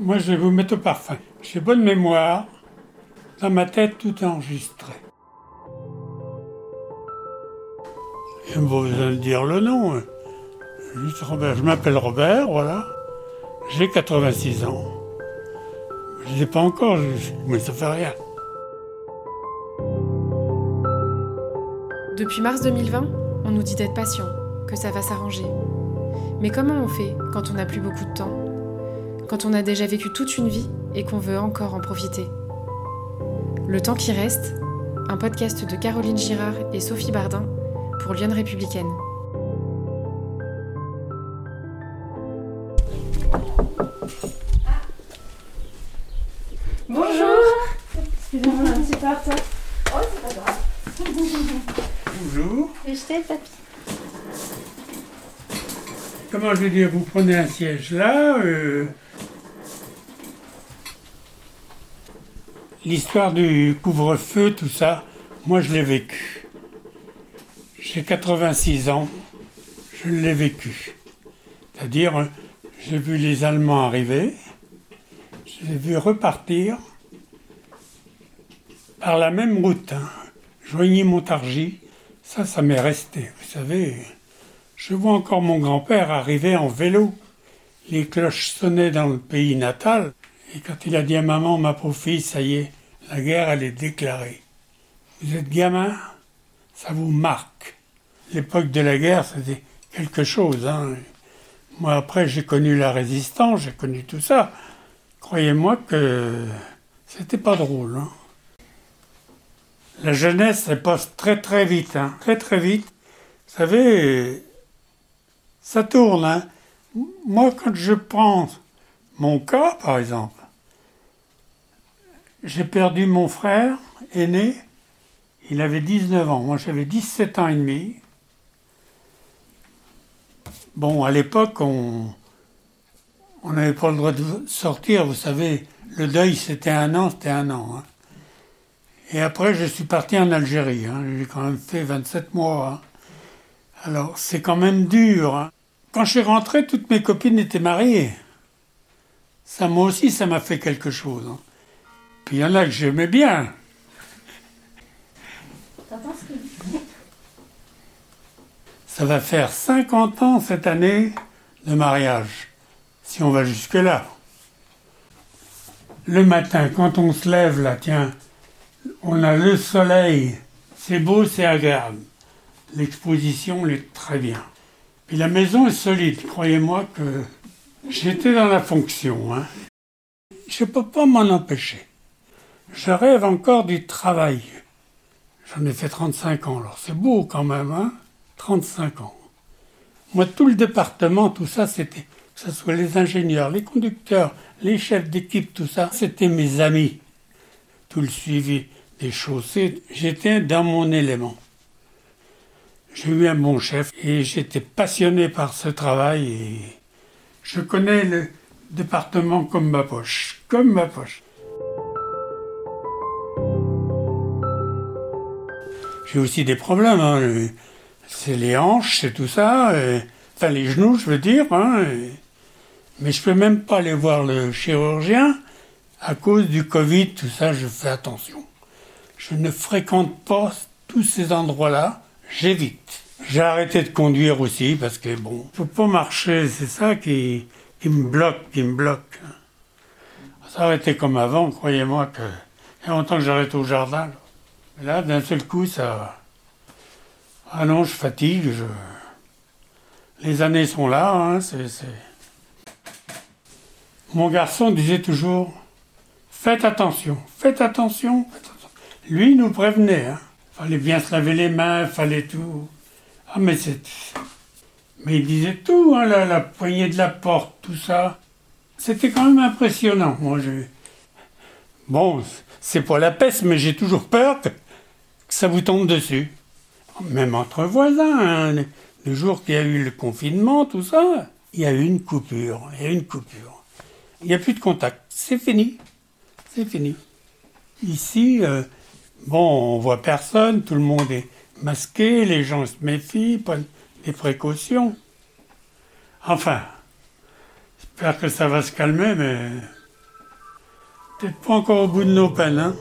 Moi, je vais vous mettre au parfum. J'ai bonne mémoire. Dans ma tête, tout est enregistré. Il a pas besoin de dire le nom. hein. Juste Robert. Je m'appelle Robert, voilà. J'ai 86 ans. Je ne sais pas encore, mais ça fait rien. Depuis mars 2020, on nous dit d'être patient, que ça va s'arranger. Mais comment on fait quand on n'a plus beaucoup de temps? Quand on a déjà vécu toute une vie et qu'on veut encore en profiter Le temps qui reste, un podcast de Caroline Girard et Sophie Bardin pour Lyon Républicaine. Bonjour Excusez-moi, un petit peu en retard. Oh, c'est pas grave. Bonjour. Je t'ai, papy. Comment je vais dire, vous prenez un siège là. euh, L'histoire du couvre-feu, tout ça, moi je l'ai vécu. J'ai 86 ans, je l'ai vécu. C'est-à-dire, j'ai vu les Allemands arriver, je les ai vus repartir par la même route, hein, Joigny-Montargis. Ça, ça m'est resté. Vous savez, je vois encore mon grand-père arriver en vélo. Les cloches sonnaient dans le pays natal. Et quand il a dit à maman, ma pauvre fille, ça y est, la guerre, elle est déclarée. Vous êtes gamin, ça vous marque. L'époque de la guerre, c'était quelque chose. Hein. Moi, après, j'ai connu la résistance, j'ai connu tout ça. Croyez-moi que c'était pas drôle. hein. La jeunesse, elle passe très très vite, hein. très très vite. Vous savez, ça tourne. Moi, quand je pense mon cas, par exemple, j'ai perdu mon frère aîné, il avait 19 ans, moi j'avais 17 ans et demi. Bon, à l'époque, on n'avait pas le droit de sortir, vous savez, le deuil c'était un an, c'était un an. hein. Et après, je suis parti en Algérie, hein. j'ai quand même fait 27 mois. hein. Alors, c'est quand même dur. Quand je suis rentré, toutes mes copines étaient mariées. Ça, moi aussi, ça m'a fait quelque chose. Puis il y en a que j'aimais bien. Ça va faire 50 ans cette année de mariage, si on va jusque-là. Le matin, quand on se lève, là, tiens, on a le soleil, c'est beau, c'est agréable. L'exposition, elle est très bien. Puis la maison est solide, croyez-moi que j'étais dans la fonction. Hein. Je ne peux pas m'en empêcher. Je rêve encore du travail. J'en ai fait 35 ans, alors c'est beau quand même, hein? 35 ans. Moi, tout le département, tout ça, c'était, que ce soit les ingénieurs, les conducteurs, les chefs d'équipe, tout ça, c'était mes amis. Tout le suivi des chaussées, j'étais dans mon élément. J'ai eu un bon chef et j'étais passionné par ce travail et je connais le département comme ma poche, comme ma poche. J'ai aussi des problèmes. hein. C'est les hanches, c'est tout ça. et- enfin, les genoux, je veux dire. hein, mais je peux même pas aller voir le chirurgien à cause du Covid, tout ça. Je fais attention. Je ne fréquente pas tous ces endroits-là. J'évite. J'ai arrêté de conduire aussi parce que bon, je peux pas marcher. C'est ça qui, me bloque, qui me bloque. Été comme avant, croyez-moi que il y a longtemps que j'arrête au jardin. Là, d'un seul coup, ça. Ah non, je fatigue. Je... Les années sont là. Hein, c'est, Mon garçon disait toujours Faites attention, faites attention. faites attention. Lui nous prévenait. Hein. Fallait bien se laver les mains, fallait tout. Ah, mais c'est. Mais il disait tout, hein, la, la poignée de la porte, tout ça. C'était quand même impressionnant. Moi, je. Bon, c'est pas la peste, mais j'ai toujours peur ça vous tombe dessus? Même entre voisins, hein, le, jour qu'il y a eu le confinement, tout ça, il y a eu une coupure. Il y a eu une coupure. Il n'y a plus de contact. C'est fini. C'est fini. Ici, euh, bon, on voit personne, tout le monde est masqué, les gens se méfient, prennent des précautions. Enfin, j'espère que ça va se calmer, mais Peut-être pas encore au bout de nos peines, hein.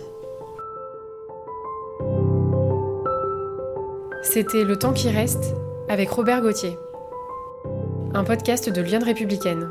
C'était Le temps qui reste avec Robert Gauthier. Un podcast de Lyon Républicaine.